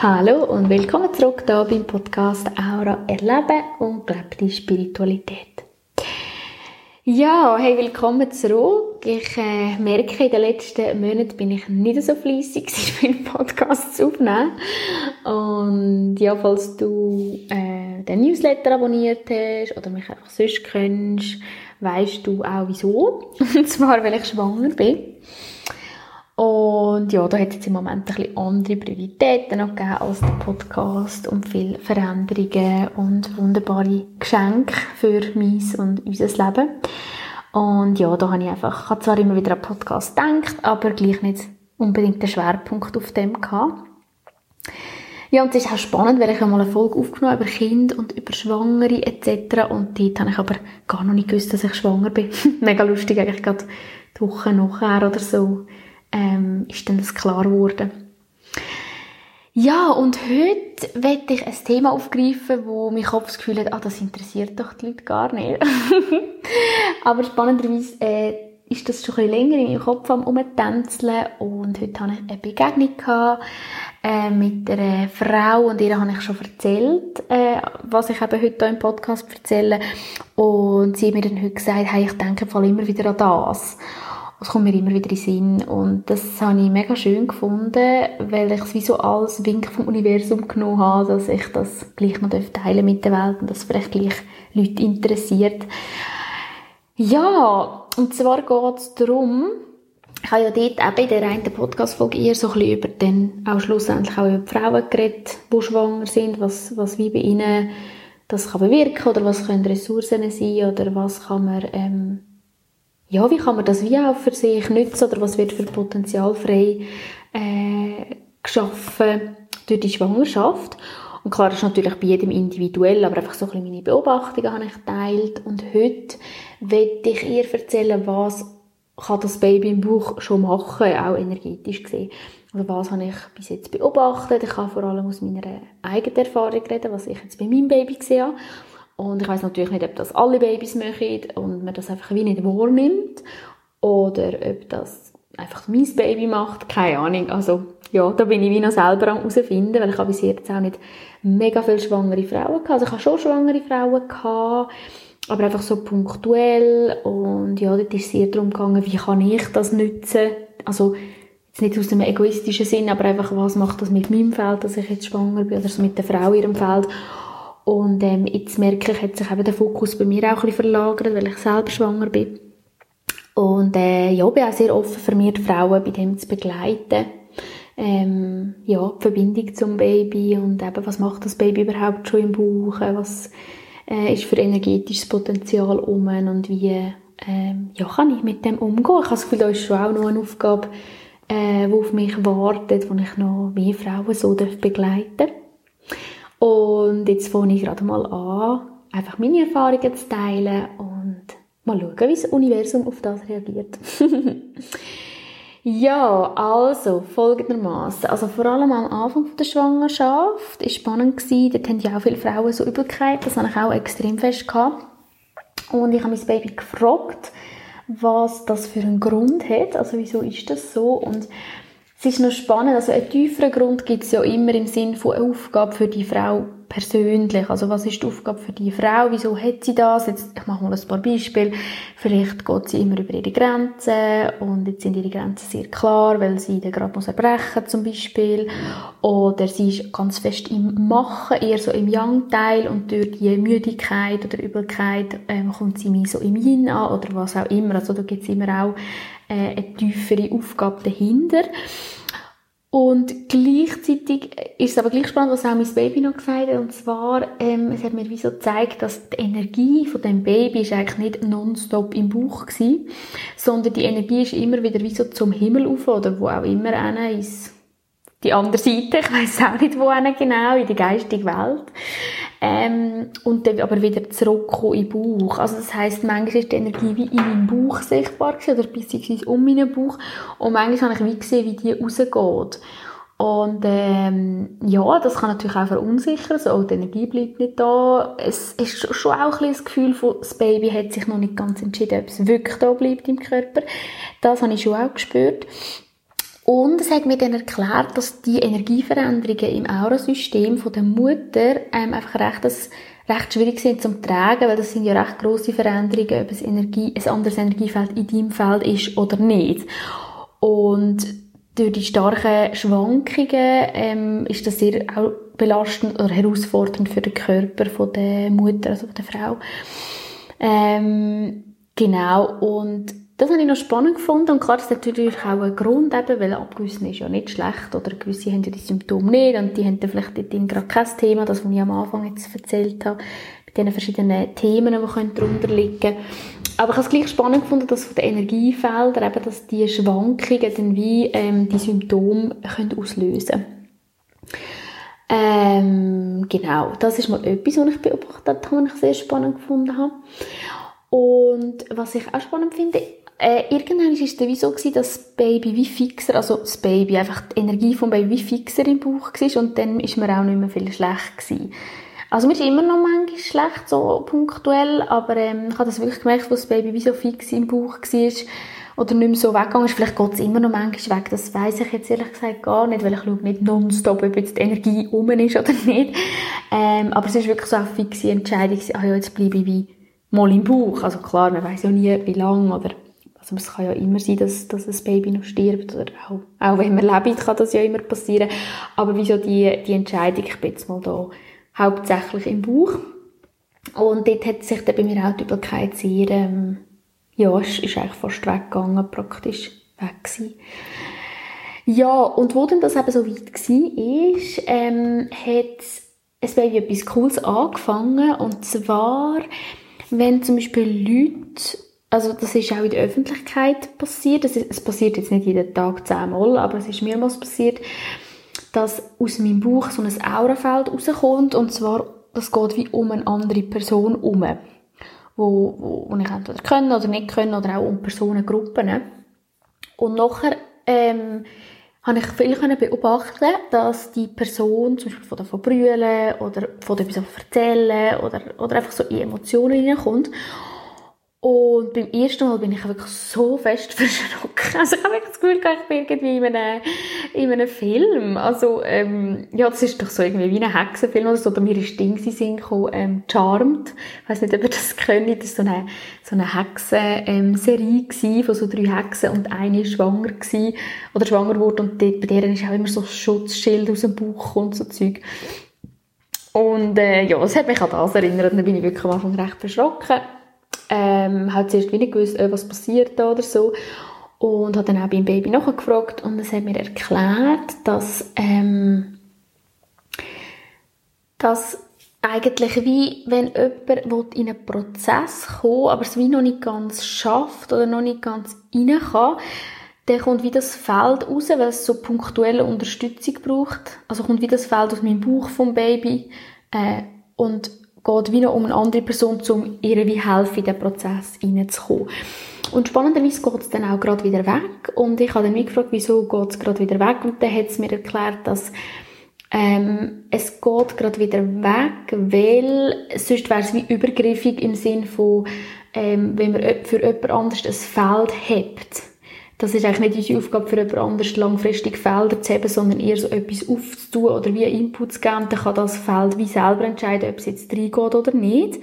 Hallo und willkommen zurück hier beim Podcast Aura Erleben und gelebte Spiritualität. Ja, hey, willkommen zurück. Ich äh, merke, in den letzten Monaten bin ich nicht so fleissig, meinen Podcast zu aufnehmen. Und ja, falls du äh, den Newsletter abonniert hast oder mich einfach sonst kennst, weißt du auch wieso. Und zwar, weil ich schwanger bin. Und ja, da hat es jetzt im Moment ein bisschen andere Prioritäten noch gegeben als der Podcast und viele Veränderungen und wunderbare Geschenke für mein und unser Leben. Und ja, da habe ich einfach, ich habe zwar immer wieder an Podcast gedacht, aber gleich nicht unbedingt den Schwerpunkt auf dem gehabt. Ja, und es ist auch spannend, weil ich einmal eine Folge aufgenommen über Kind und über Schwangere etc. Und dort habe ich aber gar noch nicht gewusst, dass ich schwanger bin. Mega lustig, eigentlich gerade die Woche nachher oder so ähm, ist dann das klar geworden. Ja, und heute werde ich ein Thema aufgreifen, wo mein Kopf das Gefühl hat, ah, das interessiert doch die Leute gar nicht. Aber spannenderweise äh, ist das schon ein länger in meinem Kopf am Umtänzeln und heute hatte ich eine Begegnung gehabt, äh, mit einer Frau und ihr habe ich schon erzählt, äh, was ich eben heute hier im Podcast erzähle und sie hat mir dann heute gesagt, hey, ich denke vor allem immer wieder an das. Das kommt mir immer wieder in den Sinn. Und das habe ich mega schön gefunden, weil ich es wie so als Wink vom Universum genommen habe, dass ich das gleich noch teilen mit der Welt und das vielleicht gleich Leute interessiert. Ja, und zwar geht es darum, ich habe ja dort eben in der einen Podcast-Folge eher so ein bisschen über den, auch schlussendlich auch über die Frauen geredet, die schwanger sind, was, was wie bei ihnen das kann bewirken oder was können Ressourcen sein oder was kann man ähm, ja, wie kann man das wie auch für sich nutzen oder was wird für Potenzial frei äh, geschaffen durch die Schwangerschaft. Und klar, das ist natürlich bei jedem individuell, aber einfach so ein bisschen meine Beobachtungen habe ich geteilt. Und heute werde ich ihr erzählen, was kann das Baby im Bauch schon machen, auch energetisch gesehen. Also was habe ich bis jetzt beobachtet? Ich kann vor allem aus meiner eigenen Erfahrung reden, was ich jetzt bei meinem Baby gesehen habe. Und ich weiß natürlich nicht, ob das alle Babys machen und man das einfach wie nicht wahrnimmt oder ob das einfach mein Baby macht, keine Ahnung. Also ja, da bin ich wie noch selber am herausfinden, weil ich habe bis jetzt auch nicht mega viele schwangere Frauen gehabt. Also ich habe schon schwangere Frauen gehabt, aber einfach so punktuell und ja, dort ist es eher darum gegangen, wie kann ich das nutzen, also jetzt nicht aus einem egoistischen Sinn, aber einfach, was macht das mit meinem Feld, dass ich jetzt schwanger bin oder so mit der Frau in ihrem Feld und ähm, jetzt merke ich, hat sich eben der Fokus bei mir auch ein bisschen verlagert, weil ich selber schwanger bin. Und äh, ja, bin auch sehr offen für mich, die Frauen bei dem zu begleiten. Ähm, ja, die Verbindung zum Baby und eben, was macht das Baby überhaupt schon im Bauch, was äh, ist für energetisches Potenzial um und wie ähm, ja, kann ich mit dem umgehen. Ich habe das Gefühl, da ist schon auch noch eine Aufgabe, äh, die auf mich wartet, wo ich noch mehr Frauen so begleiten darf. Und jetzt fange ich gerade mal an, einfach meine Erfahrungen zu teilen und mal schauen, wie das Universum auf das reagiert. ja, also folgendermaßen, also vor allem am Anfang der Schwangerschaft ist spannend gewesen, dort haben ja auch viele Frauen so Übelkeit, das habe ich auch extrem fest gehabt. Und ich habe mein Baby gefragt, was das für einen Grund hat, also wieso ist das so? Und es ist noch spannend, also einen tieferen Grund gibt es ja immer im Sinn von Aufgabe für die Frau persönlich. Also was ist die Aufgabe für die Frau? Wieso hat sie das? Jetzt, ich mache mal ein paar Beispiele. Vielleicht geht sie immer über ihre Grenzen und jetzt sind ihre Grenzen sehr klar, weil sie dann gerade muss erbrechen zum Beispiel. Oder sie ist ganz fest im Machen, eher so im Yang-Teil und durch die Müdigkeit oder Übelkeit ähm, kommt sie mehr so im Yin an oder was auch immer. Also da gibt es immer auch äh, eine tiefere Aufgabe dahinter. Und gleichzeitig ist es aber gleich spannend, was auch mein Baby noch gesagt hat. Und zwar, ähm, es hat mir wie so gezeigt, dass die Energie von dem Baby ist eigentlich nicht nonstop im Bauch gewesen, sondern die Energie ist immer wieder wie so zum Himmel auf oder wo auch immer einer ist die andere Seite, ich weiß auch nicht wo genau, in die geistige Welt. Ähm, und dann aber wieder zurückkommen den Bauch. Also das heisst, manchmal ist die Energie wie in meinem Bauch sichtbar gewesen, oder beziehungsweise um meinen Bauch. Und manchmal habe ich wie gesehen, wie die rausgeht. Und ähm, ja, das kann natürlich auch verunsichern, so, die Energie bleibt nicht da. Es ist schon auch ein das Gefühl von, das Baby hat sich noch nicht ganz entschieden, ob es wirklich da bleibt im Körper. Das habe ich schon auch gespürt. Und es hat mir dann erklärt, dass die Energieveränderungen im Aurasystem von der Mutter ähm, einfach recht, das, recht schwierig sind zum Tragen, weil das sind ja recht grosse Veränderungen, ob es Energie, ein anderes Energiefeld in deinem Feld ist oder nicht. Und durch die starken Schwankungen ähm, ist das sehr belastend oder herausfordernd für den Körper von der Mutter, also von der Frau. Ähm, genau, und das habe ich noch spannend gefunden und klar, das ist natürlich auch ein Grund, eben, weil abgewiesen ist ja nicht schlecht oder gewisse haben ja die Symptome nicht und die haben dann vielleicht dort gerade kein Thema, das, was ich am Anfang jetzt erzählt habe, mit diesen verschiedenen Themen, die darunter liegen können. Aber ich habe es gleich spannend gefunden, dass von den Energiefeldern eben, dass die Schwankungen dann wie ähm, die Symptome können auslösen ähm, genau, das ist mal etwas, was ich beobachtet habe, was ich sehr spannend gefunden habe. Und was ich auch spannend finde, äh, irgendwann war es dann wie so, gewesen, dass das Baby wie fixer, also das Baby, einfach die Energie vom Baby wie fixer im Bauch war und dann ist mir auch nicht mehr viel schlecht gewesen. Also mir ist immer noch manchmal schlecht, so punktuell, aber ähm, ich habe das wirklich gemerkt, wo das Baby wie so fix im Bauch war oder nicht mehr so weggegangen ist. Vielleicht geht es immer noch manchmal weg, das weiß ich jetzt ehrlich gesagt gar nicht, weil ich schaue nicht nonstop, ob jetzt die Energie um ist oder nicht. Ähm, aber es ist wirklich so eine fixe Entscheidung, ah ja, jetzt bleibe ich wie mal im Bauch. Also klar, man weiß ja nie, wie lange oder also es kann ja immer sein, dass, dass ein Baby noch stirbt oder auch, auch wenn man lebt, kann das ja immer passieren. Aber wieso die, die Entscheidung, ich bin jetzt mal da hauptsächlich im Bauch. Und dort hat sich dann bei mir auch die Übelkeit sehr, ähm, ja, ist, ist eigentlich fast weggegangen, praktisch weg gewesen. Ja, und wo dann das eben so weit war, ist, ähm, hat es Baby etwas Cooles angefangen, und zwar, wenn zum Beispiel Leute also das ist auch in der Öffentlichkeit passiert. Es, es passiert jetzt nicht jeden Tag zehnmal, aber es ist mehrmals passiert, dass aus meinem Buch so ein Aurafeld rauskommt und zwar, das geht wie um eine andere Person um, wo, wo, wo ich entweder können oder nicht können oder auch um Personengruppen. Und nachher ähm, habe ich viel beobachten dass die Person zum Beispiel von davon brüllen oder von etwas erzählen oder, oder einfach so in Emotionen hineinkommt. Und beim ersten Mal bin ich wirklich so fest verschrocken. Also ich habe wirklich das Gefühl, ich bin irgendwie in einem, in einem Film. Also, ähm, ja, das ist doch so irgendwie wie ein Hexenfilm oder so. Oder mir ist Ding gekommen, ähm, Charmed. Ich weiss nicht, ob ihr das kennt. Das war so eine, so eine Hexen-Serie ähm, von so drei Hexen und eine ist schwanger gewesen, oder schwanger wurde und dort, bei deren ist auch immer so ein Schutzschild aus dem Bauch und so Zeug. Und, äh, ja, es hat mich an das erinnert. Dann bin ich wirklich am Anfang recht verschrocken ähm, hat zuerst nicht gewusst, äh, was passiert da oder so. Und hat dann auch beim Baby nachgefragt und es hat mir erklärt, dass, ähm, dass eigentlich wie, wenn jemand in einen Prozess kommt, aber es wie noch nicht ganz schafft oder noch nicht ganz rein kann, dann kommt wie das Feld raus, weil es so punktuelle Unterstützung braucht. Also kommt wie das Feld aus meinem Bauch vom Baby äh, und geht wie noch um eine andere Person, um ihr wie helfen, in den Prozess hineinzukommen. Und spannenderweise geht es dann auch gerade wieder weg. Und ich habe dann wie gefragt, wieso geht es gerade wieder weg? Und dann hat es mir erklärt, dass ähm, es geht gerade wieder weg, weil sonst wäre es wie übergriffig im Sinn von, ähm, wenn man für jemand anderes ein Feld hebt das ist eigentlich nicht unsere Aufgabe für jemand anderes, langfristig Felder zu haben, sondern eher so etwas aufzutun oder wie Input zu geben. Dann kann das Feld wie selber entscheiden, ob es jetzt reingeht oder nicht.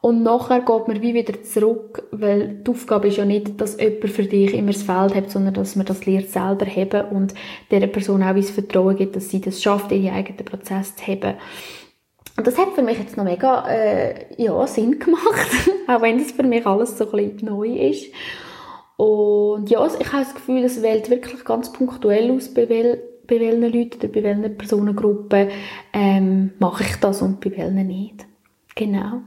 Und nachher geht man wie wieder zurück, weil die Aufgabe ist ja nicht, dass jemand für dich immer das Feld hat, sondern dass man das lernt selber haben und der Person auch das Vertrauen gibt, dass sie das schafft, ihren eigenen Prozess zu haben. Und das hat für mich jetzt noch mega äh, ja, Sinn gemacht, auch wenn das für mich alles so ein bisschen neu ist. Und ja, also ich habe das Gefühl, es wählt wirklich ganz punktuell aus, bei, wel bei welchen Leuten oder bei welchen Personengruppen ähm, mache ich das und bei welchen nicht. Genau.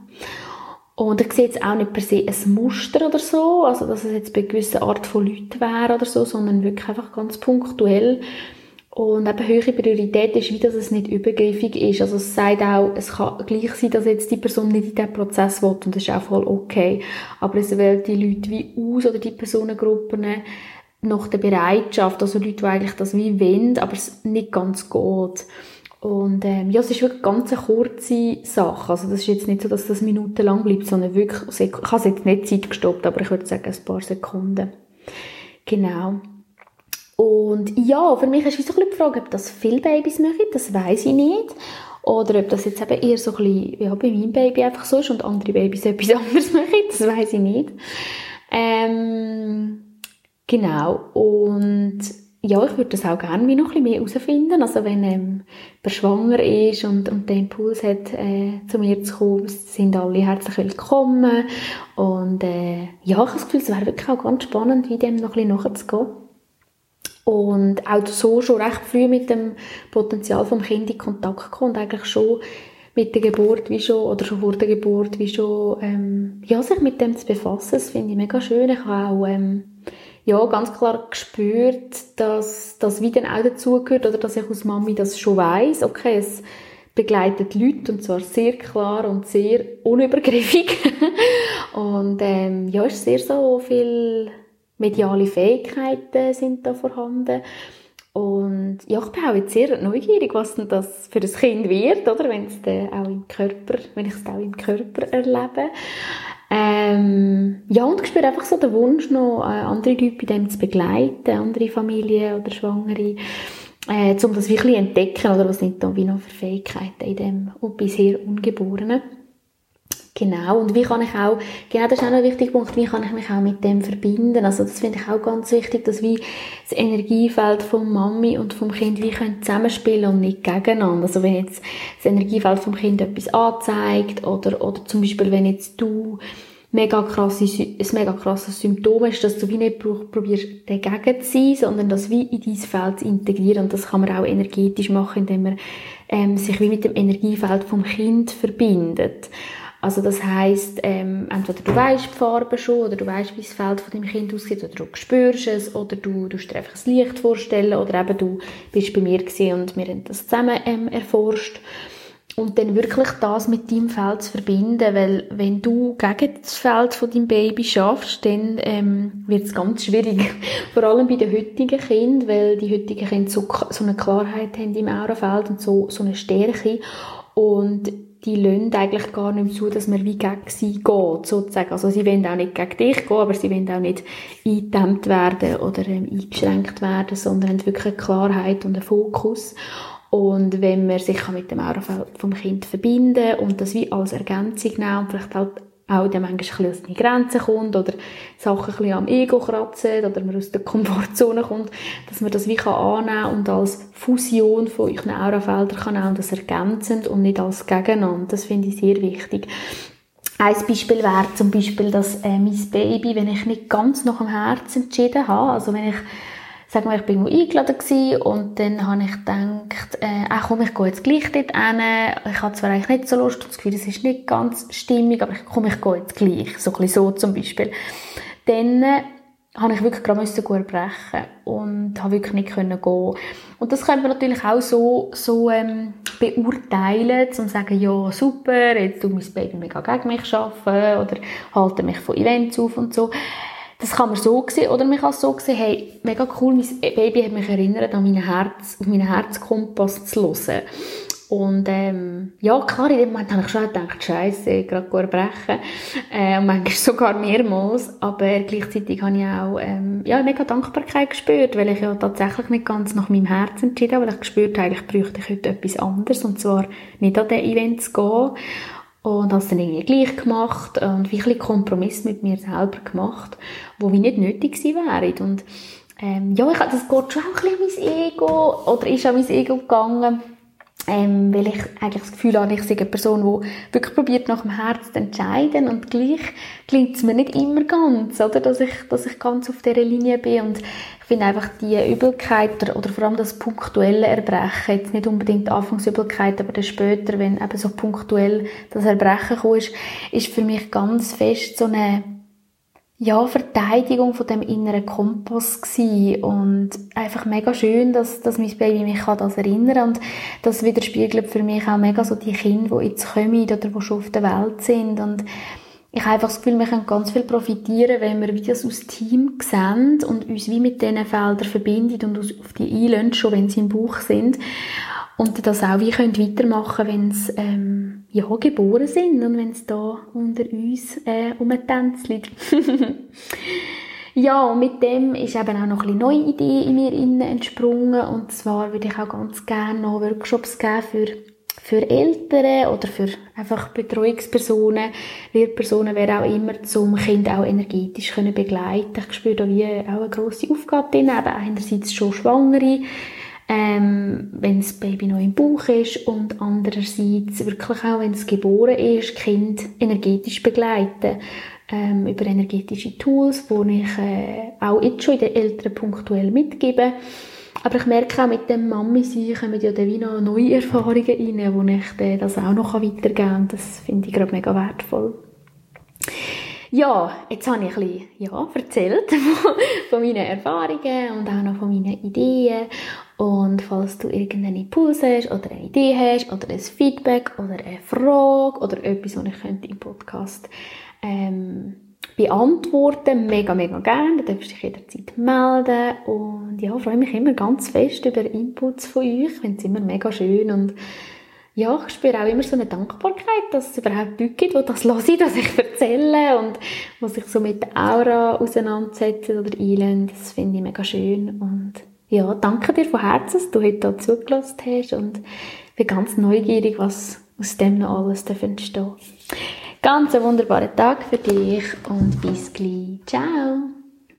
Und ich sehe jetzt auch nicht per se ein Muster oder so, also dass es jetzt bei gewissen Art von Leuten wäre oder so, sondern wirklich einfach ganz punktuell und eben höhere Priorität ist, wie dass es nicht übergriffig ist. Also es sagt auch, es kann gleich sein, dass jetzt die Person nicht in diesen Prozess will und das ist auch voll okay. Aber es wählt die Leute wie aus oder die Personengruppen nach der Bereitschaft, also Leute, die eigentlich das wie wollen, aber es nicht ganz geht. Und ähm, ja, es ist wirklich ganz eine kurze Sache. Also das ist jetzt nicht so, dass das minutenlang bleibt, sondern wirklich, ich habe es jetzt nicht Zeit gestoppt, aber ich würde sagen ein paar Sekunden. Genau. Und ja, für mich ist so ein die Frage, ob das viele Babys machen, das weiß ich nicht. Oder ob das jetzt eben eher so ein bisschen, ja, bei meinem Baby einfach so ist und andere Babys etwas anderes machen, das weiß ich nicht. Ähm, genau. Und ja, ich würde das auch gerne wie noch ein bisschen mehr herausfinden. Also wenn ähm, jemand schwanger ist und, und den Impuls hat, äh, zu mir zu kommen, sind alle herzlich willkommen. Und äh, ja, ich habe das Gefühl, es wäre wirklich auch ganz spannend, wie dem noch ein bisschen nachzugehen. Und auch so schon recht früh mit dem Potenzial vom Kind in Kontakt kommen und eigentlich schon mit der Geburt wie schon, oder schon vor der Geburt wie schon, ähm, ja, sich mit dem zu befassen, das finde ich mega schön. Ich habe auch, ähm, ja, ganz klar gespürt, dass das wie dann auch dazugehört, oder dass ich als Mami das schon weiß. Okay, es begleitet Leute, und zwar sehr klar und sehr unübergriffig. und, ähm, ja, ist sehr so viel mediale Fähigkeiten sind da vorhanden. Und ja, ich bin auch jetzt sehr neugierig, was denn das für ein Kind wird, oder? Wenn es auch im Körper, wenn ich es auch im Körper erlebe. Ähm, ja, und ich spüre einfach so den Wunsch noch, äh, andere Leute bei dem zu begleiten, andere Familien oder Schwangere, äh, um das wirklich entdecken, oder was sind da wie noch für Fähigkeiten in dem bisher Ungeborenen. Genau, und wie kann ich auch, genau das ist auch noch ein wichtiger Punkt, wie kann ich mich auch mit dem verbinden? Also das finde ich auch ganz wichtig, dass wie das Energiefeld von Mami und vom Kind wie können zusammenspielen und nicht gegeneinander. Also wenn jetzt das Energiefeld vom Kind etwas anzeigt oder, oder zum Beispiel wenn jetzt du mega krasse, ein mega krasses Symptom ist, dass du wie nicht probierst, dagegen zu sein, sondern das wie in dein Feld zu integrieren. Und das kann man auch energetisch machen, indem man ähm, sich wie mit dem Energiefeld vom Kind verbindet. Also das heißt, ähm, entweder du weißt die Farbe schon oder du weißt, wie das Feld von dem Kind aussieht oder du spürst es oder du, du dir einfach das Licht vorstellen oder eben du bist bei mir gesehen und wir haben das zusammen ähm, erforscht. Und dann wirklich das mit deinem Feld zu verbinden, weil wenn du gegen das Feld von deinem Baby schaffst, dann ähm, wird es ganz schwierig, vor allem bei den heutigen Kindern, weil die heutigen Kinder so, so eine Klarheit haben im Aurafeld und so, so eine Stärke und die lassen eigentlich gar nicht mehr zu, dass man wie gegen sie geht, sozusagen. Also sie wollen auch nicht gegen dich gehen, aber sie wollen auch nicht eingedämmt werden oder ähm, eingeschränkt werden, sondern haben wirklich eine Klarheit und einen Fokus. Und wenn man sich mit dem Aurafeld vom Kind verbinden und das wie als Ergänzung nehmen und vielleicht halt auch dann manchmal ein an Grenzen kommt oder Sachen ein bisschen am Ego kratzen oder man aus der Komfortzone kommt, dass man das wie kann annehmen und als Fusion von euren Aurafeldern kann auch das ergänzend und nicht als Gegeneinander. Das finde ich sehr wichtig. Ein Beispiel wäre zum Beispiel, dass äh, mein Baby, wenn ich nicht ganz nach dem Herz entschieden habe, also wenn ich Sag mal, ich bin eingeladen gewesen und dann habe ich gedacht, äh, ach komm, ich gehe jetzt gleich dort hin. Ich habe zwar eigentlich nicht so Lust und das Gefühl, es ist nicht ganz stimmig, aber ich, komm, ich gehe jetzt gleich. So ein bisschen so zum Beispiel. Dann äh, habe ich wirklich gerade müssen erbrechen und habe wirklich nicht können gehen. Und das können wir natürlich auch so, so ähm, beurteilen, um zu sagen, ja super, jetzt tut mein Baby mega gegen mich arbeiten oder halte mich von Events auf und so. Das kann man so sehen, oder man kann es so sehen, hey, mega cool, mein Baby hat mich erinnert, an mein Herz, auf meinen Herzkompass zu hören. Und ähm, ja, klar, in dem Moment habe ich schon gedacht, Scheiße, gerade brechen. Äh, und manchmal sogar mehrmals. Aber gleichzeitig habe ich auch ähm, ja, mega Dankbarkeit gespürt, weil ich ja tatsächlich nicht ganz nach meinem Herzen entschieden habe, weil ich gespürt habe, ich bräuchte heute etwas anderes. Und zwar nicht an den Event zu gehen. Und habe es dann irgendwie gleich gemacht und wirklich Kompromiss mit mir selber gemacht, wo wie nicht nötig gewesen wären. Und ähm, ja, ich, das geht schon auch ein bisschen an mein Ego, oder ist an mein Ego gegangen, ähm, weil ich eigentlich das Gefühl habe, ich sei eine Person, die wirklich probiert, nach dem Herz zu entscheiden. Und gleich klingt es mir nicht immer ganz, oder, dass ich, dass ich ganz auf dieser Linie bin. Und ich finde einfach die Übelkeit oder, oder vor allem das punktuelle Erbrechen, jetzt nicht unbedingt Anfangsübelkeit, aber dann später, wenn eben so punktuell das Erbrechen kommt, ist für mich ganz fest so eine ja, Verteidigung von dem inneren Kompass gewesen. und einfach mega schön, dass, dass mein Baby mich an das erinnern und das widerspiegelt für mich auch mega so die Kinder, die jetzt kommen oder die schon auf der Welt sind und ich habe einfach das Gefühl, wir können ganz viel profitieren, wenn wir das aus Team sehen und uns wie mit diesen Feldern verbinden und uns auf die einlösen, schon wenn sie im Buch sind und das auch wie können weitermachen, wenn sie ähm, ja, geboren sind und wenn es da unter uns äh, umtänzelt. Ja, und mit dem ist eben auch noch eine neue Idee in mir entsprungen. Und zwar würde ich auch ganz gerne noch Workshops geben für für Eltern oder für einfach Betreuungspersonen, Lehrpersonen, wer auch immer, zum Kind auch energetisch können begleiten. Ich spüre da wie auch eine grosse Aufgabe drin, eben einerseits schon Schwangere, ähm, wenn das Baby noch im Bauch ist und andererseits wirklich auch, wenn es geboren ist, Kind energetisch begleiten ähm, über energetische Tools, die ich äh, auch jetzt schon in den Eltern punktuell mitgebe. Aber ich merke auch mit dem Mami sein kommen ja dann noch neue Erfahrungen rein, wo ich dann das auch noch weitergeben kann. Das finde ich gerade mega wertvoll. Ja, jetzt habe ich ein bisschen, ja, erzählt von meinen Erfahrungen und auch noch von meinen Ideen. Und falls du irgendeinen Impuls hast oder eine Idee hast oder ein Feedback oder eine Frage oder etwas, was ich könnte im Podcast ähm, beantworten. Mega, mega gerne. Du darfst dich jederzeit melden. Und ja, freue mich immer ganz fest über Inputs von euch. Ich finde es immer mega schön. Und ja, ich spüre auch immer so eine Dankbarkeit, dass es überhaupt Leute gibt, die das hören, dass ich erzähle und die sich so mit der Aura auseinandersetzen oder einlösen. Das finde ich mega schön. Und ja, danke dir von Herzen, dass du heute hier zugelassen hast und bin ganz neugierig, was aus dem noch alles entstehen darf. Ganz einen wunderbaren Tag für dich und bis gleich. Ciao!